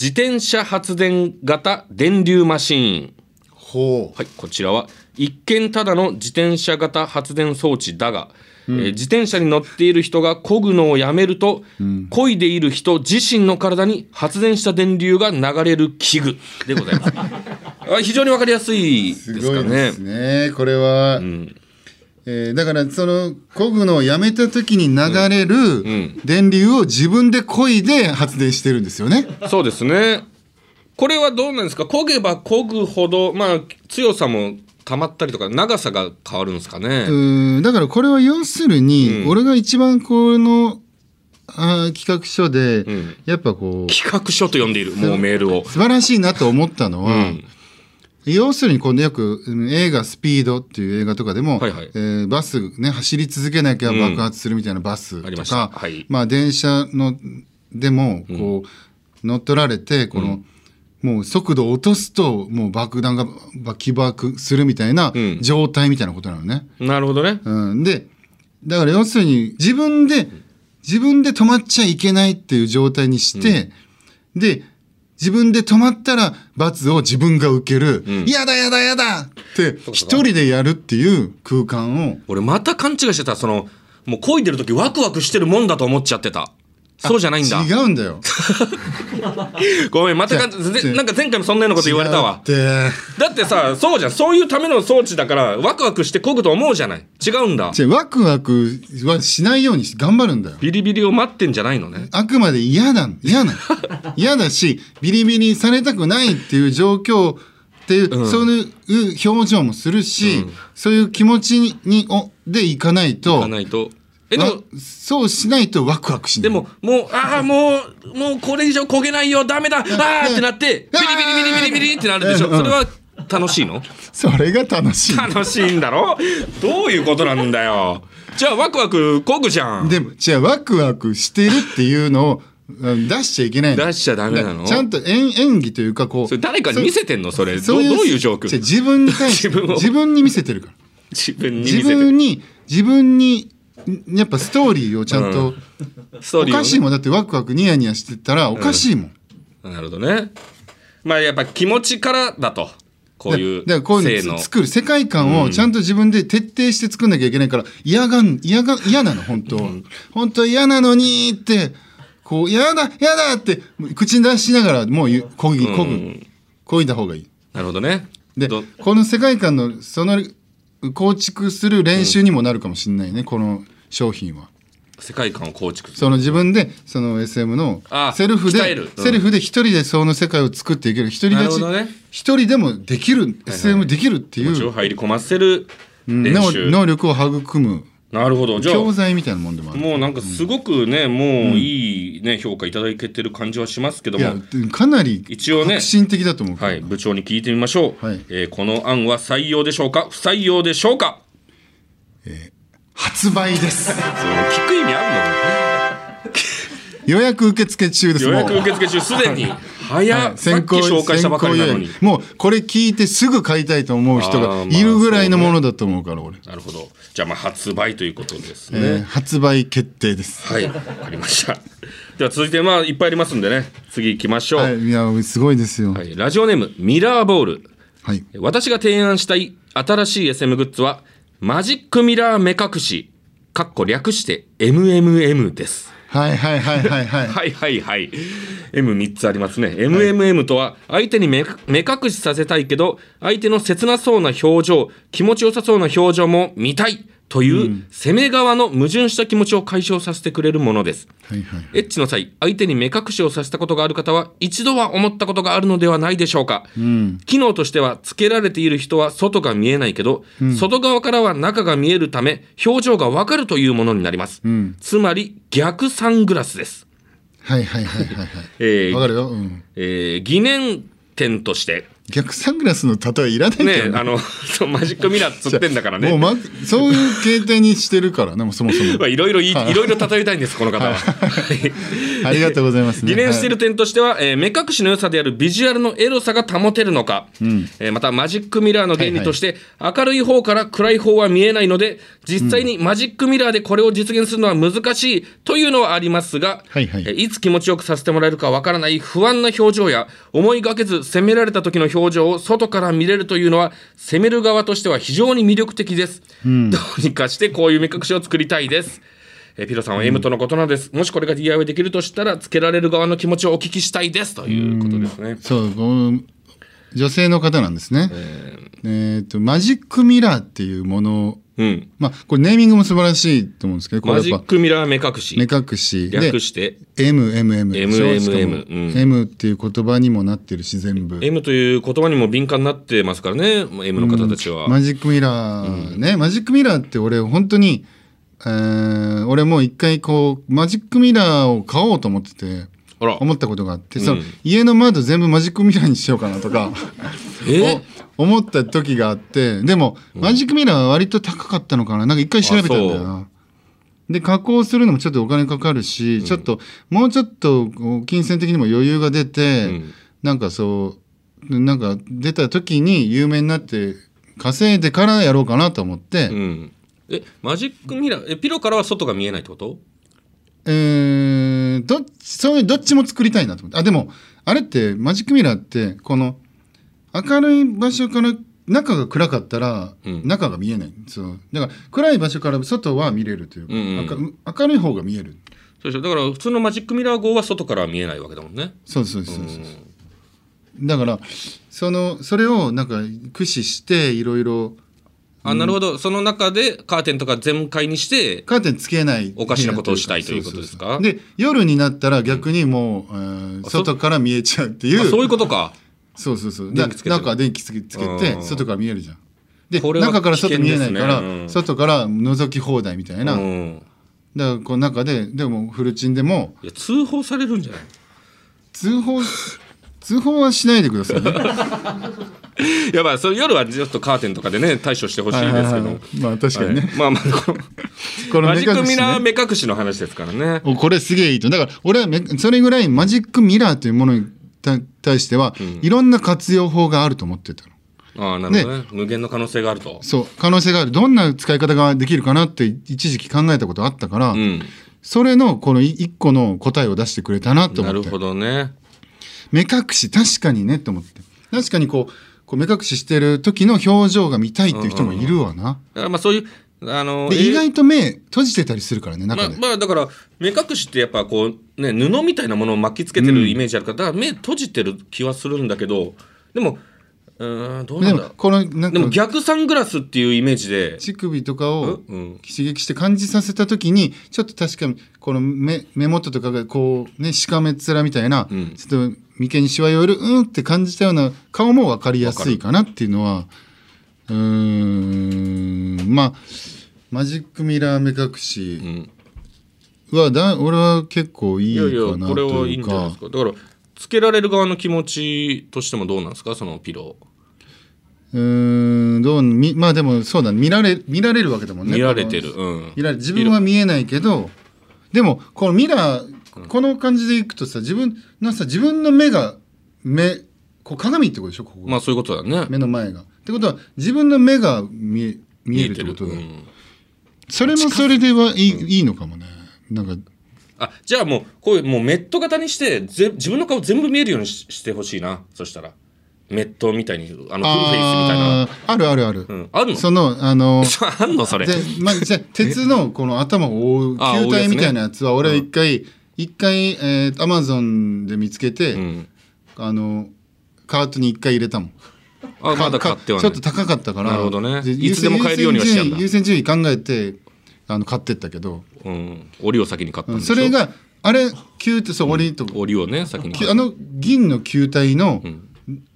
自転車発電型電流マシーン。ほう。はい、こちらは一見ただの自転車型発電装置だが、えー自転車に乗っている人が漕ぐのをやめると、漕いでいる人自身の体に発電した電流が流れる器具でございます。*laughs* あ非常にわかりやすいですすごいかねです。ね。これは、えーだからその漕ぐのをやめた時に流れる電流を自分で漕いで発電してるんですよね。そうですね。これはどうなんですか？漕げば漕ぐほど、まあ、強さも溜まったりとか、長さが変わるんですかね？うんだからこれは要するに、俺が一番このあー企画書で、んやっぱこう企画書と呼んでいる、もうメールを。素晴らしいなと思ったのは、うん要するにこのよくうん映画「スピード」っていう映画とかでも、はいはい。えーバスね走り続けなきゃ爆発するみたいなバスとか、た。はい。まあ電車のでもこう、乗っ取られてこの、もう速度を落とすともう爆弾がば起爆するみたいなうん。状態みたいなことなのね。なるほどね。うん、でだから要するに自分で自分で止まっちゃいけないっていう状態にして、で自分で止まったら罰を自分が受ける「やだやだやだ!」って一人でやるっていう空間を俺また勘違いしてた。その、もう漕いでる時ワクワクしてるもんだと思っちゃってた。そうじゃないんだ。違うんだよ。*laughs* ごめん、またかなんか前回もそんなようなこと言われたわ。だってさ、そうじゃん。そういうための装置だから、ワクワクして漕ぐと思うじゃない？違うんだ。ワクワクはしないように頑張るんだよ。ビリビリを待ってんじゃないのね。あくまで嫌だ、嫌な。*laughs* 嫌だし、ビリビリされたくないっていう状況っていう、そういう表情もするし、そういう気持ちに、おでいかないと、がないと。え、でわも、そうしないとワクワクしない。でも、もう、ああ、もう、もうこれ以上焦げないよ、ダメだ、ああってなって、ビリビリビリビリビリってなるでしょ。うんそれは楽しいの？*laughs* それが楽しい。楽しいんだろ？どういうことなんだよ。じゃあ、ワクワクこぐじゃん。でも、違う、ワクワクしてるっていうのをうん出しちゃいけないの出しちゃダメなの？ちゃんと演演技というか、こう。それ誰かに見せてんの？それ。どそういうどういう状況自分に対して、*laughs* 自分を自分に見せてるから。自分に見自分に、自分に、んやっぱストーリーをちゃんと、おかしいもん。だってワクワクニヤニヤしてたらおかしいもん。なるほどね。まあ、やっぱ気持ちからだと。こういうだからこういう性の作る世界観をちゃんと自分で徹底して作んなきゃいけないから嫌がん嫌が嫌なの本当は本当は嫌なのにってこう嫌だ嫌だって口に出しながらもうこぎこぐこいだ方がいいなるほどね。でどこの世界観のその構築する練習にもなるかもしれないね、この商品は。世界観を構築。その自分でその SM のあセルフで、うん。セルフで一人でその世界を作っていける。一人立ちね。一人でもできる SM できるっていう。入り込ませるうん。能力を育む。なるほど。じゃあ、教材みたいなもんでもある。もうなんかすごくね、もういいね、評価いただけてる感じはしますけどいやも。かなり一応ね革新的だと思う。はい、部長に聞いてみましょう、はい。えーこの案は採用でしょうか？不採用でしょうか？発売です。聞く意味あ予約受付中です。るの予約受付中すでに。早い。さっき紹介したばかりなのに。先行予約。もうこれ聞いてすぐ買いたいと思う人あがいるぐらいのものだと思うから俺、なるほど。じゃあまあ発売ということですね、えー発売決定です。はい。わかりました。では続いてまあいっぱいありますんでね。次行きましょう、はい、いやすごいですよ。はい。ラジオネームミラーボール。はい。私が提案したい新しい SM グッズはマジックミラー目隠しかっこ略して MMM ですはいはいはいはいはい。*laughs* はいはいはい。M3 つありますね。MMM とは、相手に目目隠しさせたいけど、相手の切なそうな表情、気持ちよさそうな表情も見たいという、攻め側の矛盾した気持ちを解消させてくれるものです。はいはい。エッチの際、相手に目隠しをさせたことがある方は、一度は思ったことがあるのではないでしょうか。機能としては、つけられている人は外が見えないけど、外側からは中が見えるため、表情がわかるというものになります。つまり、逆サングラスです。はいはいはいはいはい。*laughs* えーわかるよ。うん。えー疑念点として、逆サングラスの例えいらないけどね、あの、そうマジックミラーつってんだからね。もうまそういう形態にしてるからねもうそもそも。*laughs* まあいろいろい。い、いろいろ例えたいんです、この方は。ありがとうございます、ね。疑念している点としては、えー目隠しの良さであるビジュアルのエロさが保てるのか、えーまたマジックミラーの原理として、明るい方から暗い方は見えないので実際にマジックミラーでこれを実現するのは難しいというのはありますが、はいはい。えーいつ気持ちよくさせてもらえるかわからない不安な表情や思いがけず責められた時の表情を外から見れるというのは責める側としては非常に魅力的です、どうにかしてこういう目隠しを作りたいです。えーピロさんは M とのことなんです、もしこれが DIY できるとしたらつけられる側の気持ちをお聞きしたいです。ということですね。そう女性の方なんですね。えっとマジックミラーっていうものをうん。まあこれネーミングも素晴らしいと思うんですけどこれマジックミラー目隠し。目隠し。で略して。MMM でしょ MMM しかもうん。M っていう言葉にもなってるし全部。M という言葉にも敏感になってますからね M の方たちは、マジックミラーね、マジックミラーって俺本当に、えー俺もう一回こうマジックミラーを買おうと思ってて思ったことがあって、その家の窓全部マジックミラーにしようかなとか *laughs* 思った時があってでも、マジックミラーは割と高かったのかな。なんか一回調べたんだよな。で加工するのもちょっとお金かかるし、ちょっともうちょっと金銭的にも余裕が出て、ん。なんかそうなんか出た時に有名になって稼いでからやろうかなと思って、うん。えマジックミラーえピロからは外が見えないってこと？えーどっちそういうどっちも作りたいなと思って。あでもあれってマジックミラーってこの明るい場所から中が暗かったらうん。中が見えない、そう。だから暗い場所から外は見れるというか、うんうん。明明るい方が見える。そうでしょ。だから普通のマジックミラー号は外からは見えないわけだもんね。そうそうそうそうそう。だからそのそれをなんか駆使していろいろあなるほど。その中でカーテンとか全開にしてカーテンつけない。おかしなことをしたいということですか？で夜になったら逆にもう、えーあそ外から見えちゃうっていう。あそういうことか。そうそうそう。電気つけてる。中電気つけつけうん。て外から見えるじゃん。でこれは中から外見えないから、うん。外から覗き放題みたいな、うだかんらこの中ででもフルチンでもいや通報されるんじゃない？通報通報はしないでくださいね。*laughs* いやまあそれ夜はちょっとカーテンとかでね対処してほしいですけど、はいはいはい。まあ確かにね、はい。まあまあこの *laughs* このマジックミラー目隠しの話ですからね。おこれすげえいいと。だから俺はめそれぐらいマジックミラーというものに対対しては、いろんな活用法があると思ってたの。ああなるほどね。無限の可能性があると。そう。可能性がある。どんな使い方ができるかなって一時期考えたことあったから、うん。それのこのい一個の答えを出してくれたなと思って。なるほどね目隠し確かにねと思って。確かにこうこう目隠ししてる時の表情が見たいっていう人もいるわな、だからまあそういうあの意外と目閉じてたりするからねまあ中で、まあだから目隠しってやっぱこうね布みたいなものを巻きつけてるイメージあるから、だから目閉じてる気はするんだけどでもうーんどうなんだでもこのなんかでも逆サングラスっていうイメージで。乳首とかをうん刺激して感じさせた時にちょっと確かにこの目目元とかがこうねしかめっ面みたいな、ん。ちょっと眉間にしわ寄るうんって感じたような顔も分かりやすいかなっていうのはうーんまあマジックミラー目隠うしんはだ俺は結構いいいやいやかなこれはいいというんかじゃないですか。だからつけられる側の気持ちとしてもどうなんですか？そのピロうーんどうみまあでもそうだ見られ見られるわけだもんーね。見られてる。うん。見られ自分は見えないけどでもこのミラーこの感じでいくとさ自分のさ自分の目が目こう鏡ってことでしょここ、まあそういうことだね。目の前が。ってことは自分の目が見え見えるってことだ、うん。それもそれではいい,、いいのかもね。なんか。あじゃあもうこういうもうメット型にしてぜ自分の顔全部見えるようにししてほしいな。そしたら。メットみたいにあのフルフェイスみたいな。あるあるある、うん。あるの？そのあの *laughs* あんのそれ。で、まあ、じゃあ *laughs* 鉄のこの頭を覆うあ球体みたいなやつは俺は一回一回えーアマゾンで見つけて、うん。あのカートに一回入れたもん。あまだ買ってはちょっと高かったから。なるほどね。でいつでも買えるようにはしんだ優先順位考えてあの買ってったけど、うん。檻を先に買ったんでしょ？それがあれ球ってそう折りと檻をね先にあの銀の球体の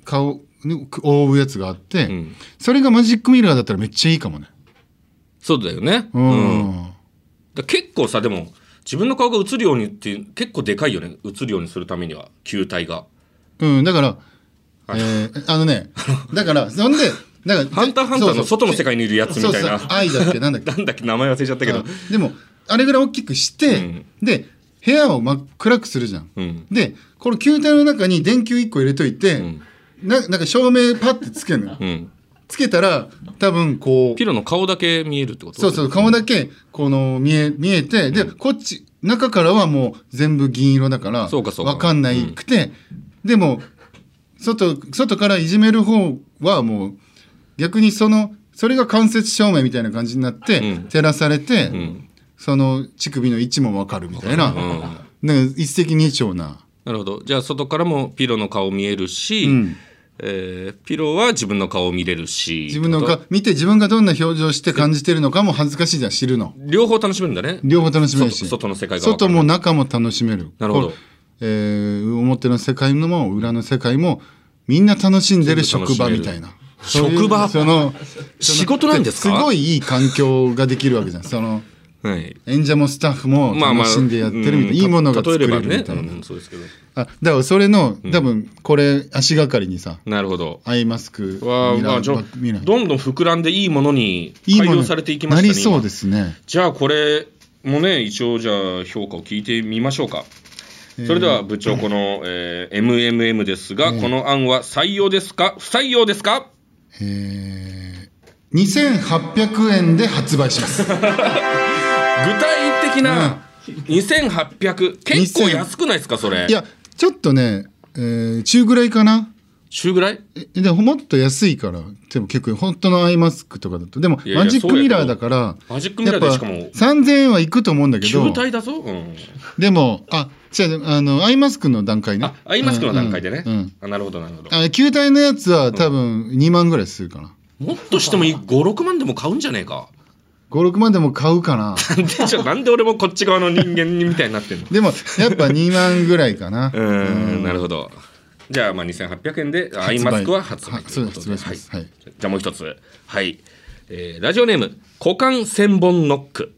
顔に覆うやつがあって、ん。それがマジックミラーだったらめっちゃいいかもね。そうだよね。ううん。結構さでも自分の顔が映るようにって結構でかいよね。映るようにするためには。球体が。うん、だから、えーあのね、だから、そんで、だから、ハンターハンターの外の世界にいるやつみたいな。そうそう、愛だっけ、なんだっけ。*laughs* なんだっけ名前忘れちゃったけど。あでも、あれぐらい大きくして、うん。で、部屋を真っ暗くするじゃん。うん。で、この球体の中に電球1個入れといて、ん。ななんか照明パッてつけるのよ。うんつけたら、多分こうピ、ロの顔だけ見えるってこと？そうそう、顔だけ、この、見え、見えて、で、こっち、中からはもう全部銀色だから、そうかそうか。わかんないくて、でも、外、外からいじめる方はもう、逆にその、それが間接照明みたいな感じになって、うん。照らされて、ん。その乳首の位置もわかるみたいな、うん。な一石二鳥な。なるほど。じゃあ外からもピロの顔見えるし、うんえーピロは自分の顔見れるし自分の顔、見て自分がどんな表情して感じてるのかも恥ずかしいじゃん、知るの。と両方楽しめるんだね両方楽しめるし。外外の世界が外も中も楽しめる。なるほどえー表の世界も裏の世界もみんな楽しんでる職場みたいな。職場？その仕事なんですか？すごいいい環境ができるわけじゃん。そのはい。演者もスタッフもまあまあ楽しんでやってるみたいな、うんいいものがた作れ例えればねるみたいな。うんそうですけど。あだからそれの多分これ足がかりにさ、なるほど。アイマスクわあミラーまあどんどん膨らんでいいものに改良されていきましたねなりそう今ですね。じゃあこれもね一応じゃあ評価を聞いてみましょうか。それでは部長この、えー MMM ですが、この案は採用ですか？不採用ですか？えー、2800円で発売します。*laughs* 具体的な2800結構安くないですかそれ？いや、ちょっとね、えー中ぐらいかな。週ぐらい？えでももっと安いから、でも結構本当のアイマスクとかだと。でもマジックミラーだから、マジックミラーでしかもやっぱ3000円はいくと思うんだけど。球、体だぞ、うん、でも、あ、違う、あの、アイマスクの段階ね。あアイマスクの段階でね、うんうん。あなるほどなるほど。あ球体のやつは多分2万ぐらいするかな。もっとしてもいい56万でも買うんじゃねえか5、6万でも買うかな。な *laughs* んでじゃなんで俺もこっち側の人間みたいになってんの？でも、やっぱ2万ぐらいかな。*laughs* うーん。なるほど。じゃあまあ2800円でアイマスクは発売はということで。はい。はい。じゃあもう一つ。はい、えーラジオネーム股間千本ノック。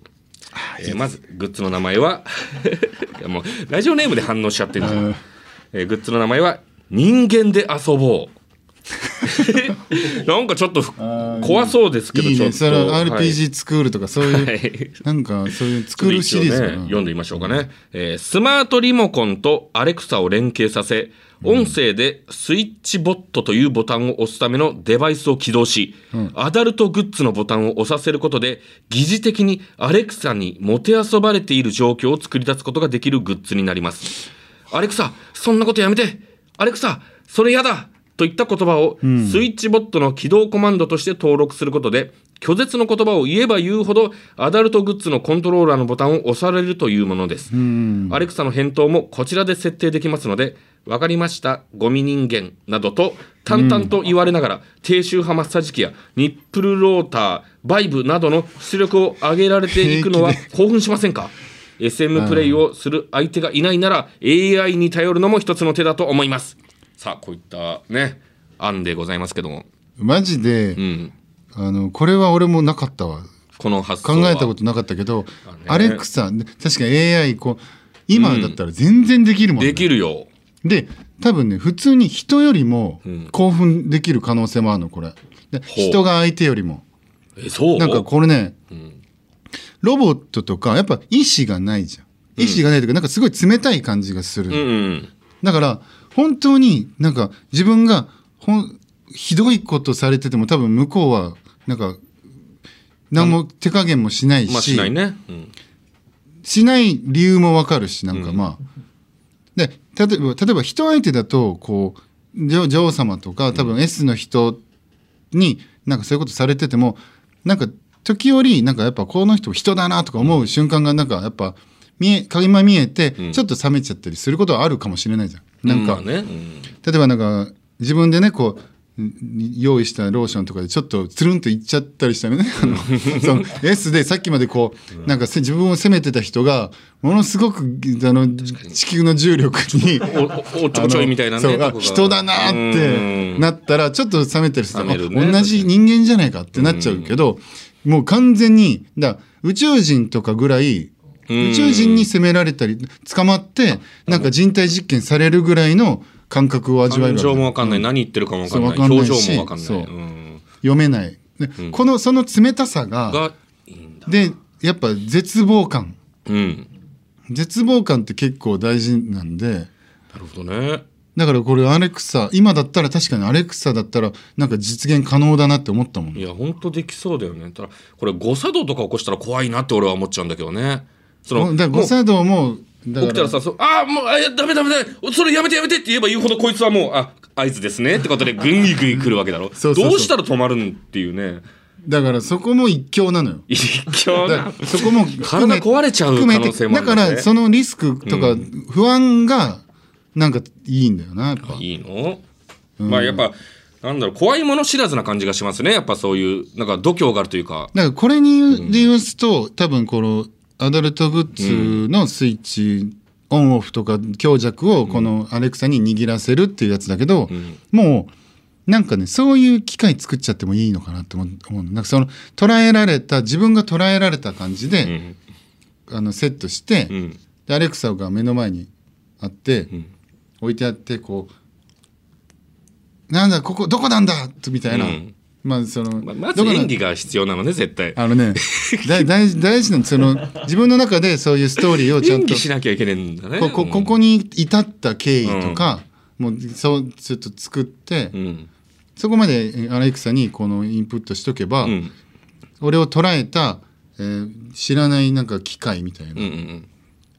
えーまずグッズの名前は *laughs* もうラジオネームで反応しちゃってるじゃん、えーグッズの名前は人間で遊ぼう *laughs* なんかちょっとふ怖そうですけどいいね。ちょっと。それはい。RPG スクールとかそういう、はい。なんかそういう作るシリーズね、読んでみましょうかね、えースマートリモコンとアレクサを連携させ音声でスイッチボットというボタンを押すためのデバイスを起動し、アダルトグッズのボタンを押させることで疑似的にアレクサにもてあそばれている状況を作り出すことができるグッズになります。アレクサそんなことやめて。アレクサそれやだといった言葉をスイッチボットの起動コマンドとして登録することで拒絶の言葉を言えば言うほどアダルトグッズのコントローラーのボタンを押されるというものです。アレクサの返答もこちらで設定できますのでわかりましたゴミ人間などと淡々と言われながら低周波マッサージ機やニップルローターバイブなどの出力を上げられていくのは *laughs* 平興奮しませんか？SM プレイをする相手がいないなら AI に頼るのも一つの手だと思いますさあこういったね案でございますけども、マジで、うん、あの、これは俺もなかったわ。この発想考はえたことなかったけど、ねアレクサ、で確かに AI、こう、今だったら全然できるもんね。できるよで、多分ね、普通に人よりもん興奮できる可能性もあるの、これ。人が相手よりも。えそう？なんかこれね、んロボットとか、やっぱ意志がないじゃん。意志がないというか、なんかすごい冷たい感じがする。うんうんだから、本当になんか自分がほんひどいことされてても多分向こうは、なんか、何も手加減もしないし、まあしないね、うん、しない理由もわかるし、なんかまあ。で、例えば、例えば人相手だと、こう、女女王様とか、多分 S の人に、なんかそういうことされてても、なんか、時折、なんかやっぱこの人人だなとか思う瞬間が、なんかやっぱ、見え、垣間見えて、ちょっと冷めちゃったりすることはあるかもしれないじゃん。なんか、まあね、うん。例えばなんか、自分でね、こう、用意したローションとかでちょっとつるんといっちゃったりしたらねあの *laughs* その S でさっきまでこうなんかせ自分を責めてた人がものすごくあの地球の重力におおちょこちょいみたいなね人だなってなったらちょっと冷めたりするね。あ同じ人間じゃないかってなっちゃうけど、もう完全にだ宇宙人とかぐらいうん宇宙人に責められたり捕まってなんか人体実験されるぐらいの感覚を味わえ感る情もわかんない、何言ってるかもわかんない。んない表し情もわかんない、そう。うん、読めない、でこのその冷たさがでやっぱ絶望感。うん。絶望感って結構大事なんで。なるほどね。だからこれアレクサ今だったら確かにアレクサだったらなんか実現可能だなって思ったもん。いや本当できそうだよね。ただこれ誤作動とか起こしたら怖いなって俺は思っちゃうんだけどねそのだ誤作動も起きたらさ、そうああ、もう、あ、いやダメダメダメ、それやめてやめてって言えば言うほど、こいつはもう、あ、合図ですね。ってことで、ぐんぎぐんぎ来るわけだろ。そうどうしたら止まるんっていうね。だからそこも一興なのよ。一興だかならそこも体壊れちゃう可能性もあるだんだねからそのリスクとか不安がなんかいいんだよなやっぱ。いいの、まあやっぱ、なんだろう、怖いもの知らずな感じがしますね。やっぱそういう、なんか度胸があるというか。だからこれにで言うと、多分このアダルトグッズのスイッチ、オンオフとか強弱をこのアレクサに握らせるっていうやつだけど、もうなんかねそういう機械作っちゃってもいいのかなって思うなんかその捉えられた自分が捉えられた感じで、ん。あのセットして、うん。でアレクサが目の前にあって、ん。置いてあってこう「なんだここどこなんだ!」みたいな、うんまあその、まあ、まず演技が必要なのね絶対。あのね大事大事なその自分の中でそういうストーリーをちゃんとしなきゃいけないんだね。ここここに至った経緯とか、うん、もうそうちょっと作って、うん、そこまでアレクサにこのインプットしとけば、うん、俺を捉えた、えー、知らないなんか機械みたいな、うんうん、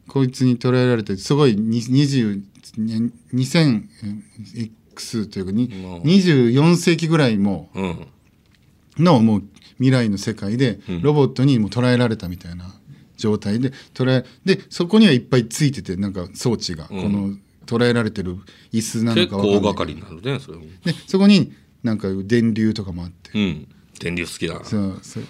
こいつに捉えられてすごい2020 2000数というかに、24世紀ぐらいも、のもう未来の世界で、ロボットにも捉えられたみたいな状態で、捉え、で、そこにはいっぱいついてて、なんか装置が、この、捉えられてる椅子なのか分かんない。ねそそこになんか電流とかもあって、うん、電流好きだそうそう。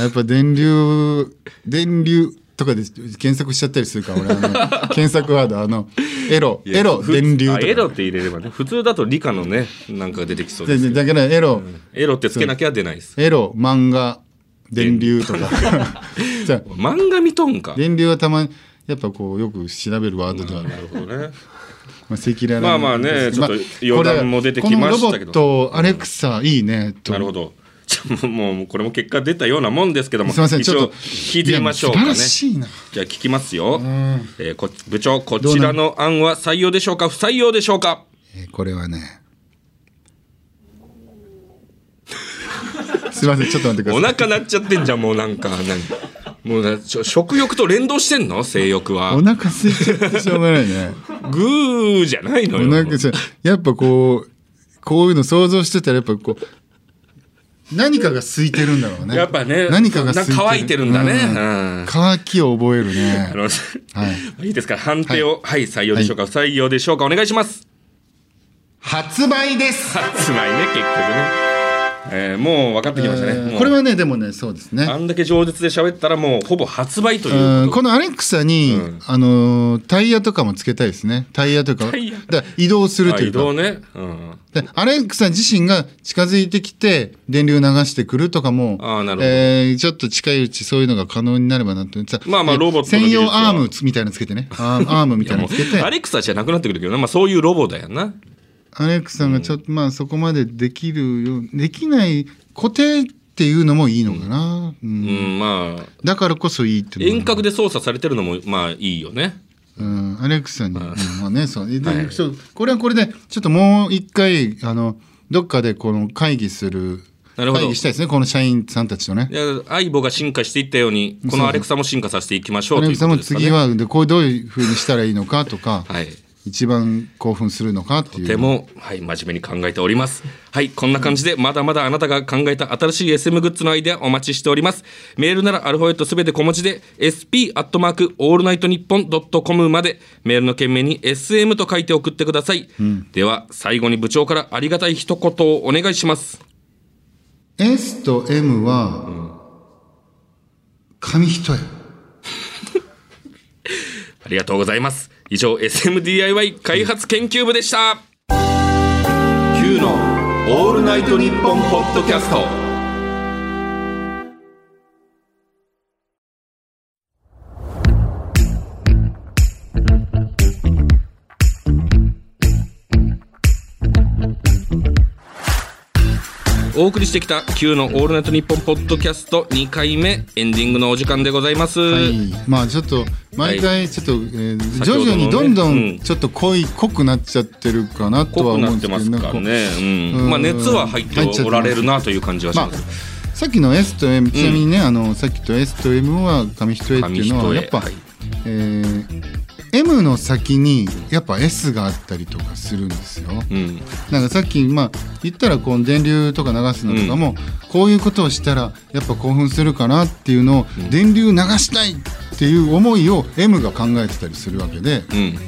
やっぱ電流電流とかで検索しちゃったりするか俺あ検索ワードあのエロエロふ電流とか。あエロって入れればね普通だと理科のねなんか出てきそうですけどでだからエロ、エロってつけなきゃ出ないです。エロ漫画電流とか。*laughs* じゃあ。漫画見とんか。電流はたまにやっぱこうよく調べるワードではなるほどね。まあ、赤裸々まあまあねちょっと余談も出てきましたけど。このロボットアレクサいいねと。なるほどじゃあもうこれも結果出たようなもんですけどもすいません一応ちょっと聞いてみましょうかね。じゃあ聞きますよ、えーこ部長こちらの案は採用でしょうか？不採用でしょうか？えーこれはね。*laughs* すいませんちょっと待ってくだおさい。腹鳴っちゃってんじゃんもうなんか何もうなちょ食欲と連動してんの？性欲は。お腹空いちゃってしょうがないね。グーじゃないのおよ腹じゃやっぱこうこういうの想像してたらやっぱこう何かが空いてるんだろうね。やっぱね何かが空いてる。なんか乾いてるんだね。うん。うん。乾きを覚えるね。い。いいですか判定をはい、採用でしょうか、不採用でしょうかお願いします。発売です、つまりね結局ね、えーもう分かってきましたね、えーこれはねでもねそうですね。あんだけ饒舌で喋ったらもうほぼ発売といううんこのアレクサに、うん。あのータイヤとかもつけたいですね。タイヤとかだ移動するというか。動ね、うん、でアレクサ自身が近づいてきて電流流してくるとかもあーなるほど。えーちょっと近いうちそういうのが可能になればなってさまあまあでロボット専用アームみたいなのつけてね。アームみたいなのつけて。*laughs* アレクサじゃなくなってくるけどな、まあ、そういうロボだよなアレクサがちょっと、まあそこまでできるようできない固定っていうのもいいのかな、うん。うんまあ。だからこそいいって遠隔で操作されてるのもまあいいよね。うん、アレクサに、うんまあね、そう、ではい。これはこれで、ちょっともう一回、あの、どっかでこの会議する。なるほど。会議したいですね、この社員さんたちとね。い。や相棒が進化していったようにこのアレクサも進化させていきましょううアレクサも次は、で、こうどういうふうにしたらいいのかとか、*laughs* はい一番興奮するのかっていう。とても、はい、真面目に考えております。はい、こんな感じで、まだまだあなたが考えた新しい SM グッズのアイデアお待ちしております。メールならアルファベットすべて小文字で、sp アットマークオールナイトニッポンドットコムまで、メールの件名に SM と書いて送ってください。では、最後に部長からありがたい一言をお願いします。S と M は、紙一重。*laughs* ありがとうございます。以上、SMDIY 開発研究部でした。Q のオールナイトニッポンポッドキャスト。お送りしてきた Q のオールナイトニッポンポッドキャスト2回目エンディングのお時間でございます。はい。まあちょっと、毎回ちょっと、えー徐々にどんどうん。んちょっと濃い、濃くなっちゃってるかなとは思うんですけど。てますからね。うん。うん。まあ熱は入っておられるなという感じはします。、さっきの S と M、ちなみにね、あのさっきと S と M は紙一重っていうのはやっぱ、はい。えー M の先にやっぱ S があったりとかするんですよ。うん。なんかさっきまあ言ったらこの電流とか流すのとかも、こういうことをしたらやっぱ興奮するかなっていうのを、電流流したいっていう思いを M が考えてたりするわけで、うん。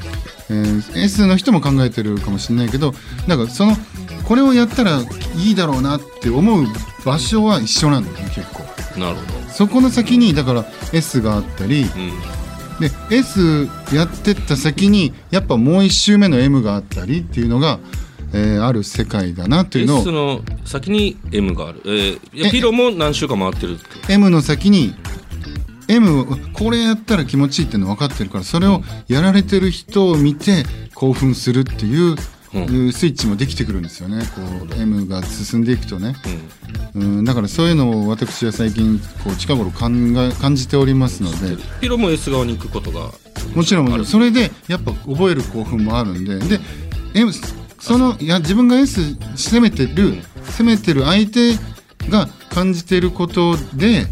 えー S の人も考えてるかもしれないけどなんかそのこれをやったらいいだろうなって思う場所は一緒なんだよね結構なるほど。そこの先にだから S があったりうん。で S やってった先にやっぱもう一周目の M があったりっていうのが、えーある世界だなというの S をの先に M がある。えーいやえピロも何週間回ってる。M の先に M をこれやったら気持ちいいっていうの分かってるからそれをやられてる人を見て興奮するっていういうスイッチもできてくるんですよね。こう M が進んでいくとね、うん、だからそういうのを私は最近こう近頃感が感じておりますので。ピロも S 側に行くことがもちろんもちろん。それでやっぱ覚える興奮もあるんで。で M そのいや自分が S 攻めてる攻めてる相手が感じてることで、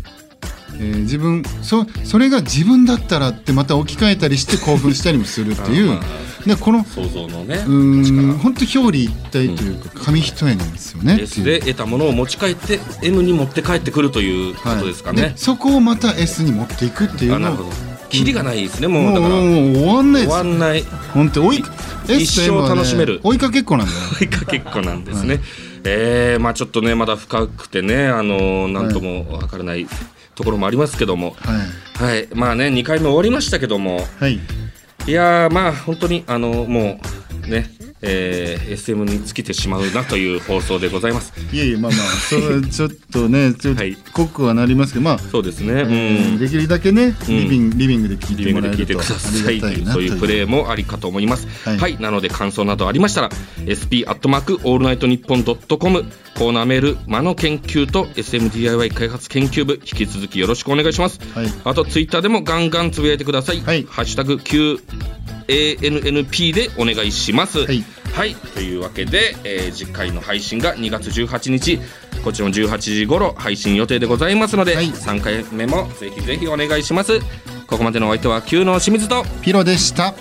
えー自分そそれが自分だったらってまた置き換えたりして興奮したりもするっていうでこの想像のね。うーん本当表裏一体というか紙一重なんですよね。S で得たものを持ち帰って M に持って帰ってくるということですかね、でそこをまた S に持っていくっていうのをあなるほど。キリがないですねもうだから。もう終わんないで終わんない。本当追い一生楽しめる。追いかけっこなんだよ。追いかけっこなんですね、えーまあちょっとねまだ深くてねあのなんともわからないところもありますけども。はい。はい。まあね2回目終わりましたけども。はいいやーまあ本当にあのもうねえー SM に尽きてしまうなという放送でございます。いえいえまあまあそうちょっとねちょっとはい。濃くはなりますけどまあ、そうですね。えうん。ーできるだけねリビングリビングで聞いてもらえるとで聞いてくださいというプレーもありかと思います。は、はい。いなので感想などありましたら sp アットマークオールナイトニッポンドットコムコーナーメール間の研究と SMDIY 開発研究部引き続きよろしくお願いします。はい。あとツイッターでもガンガンつぶやいてください。はい。ハッシュタグ QANNP でお願いします。はいはい、というわけで、えー次回の配信が2月18日。こちらも18時頃配信予定でございますので、はい。3回目もぜひぜひお願いします。ここまでのお相手は Q の清水とピロでした。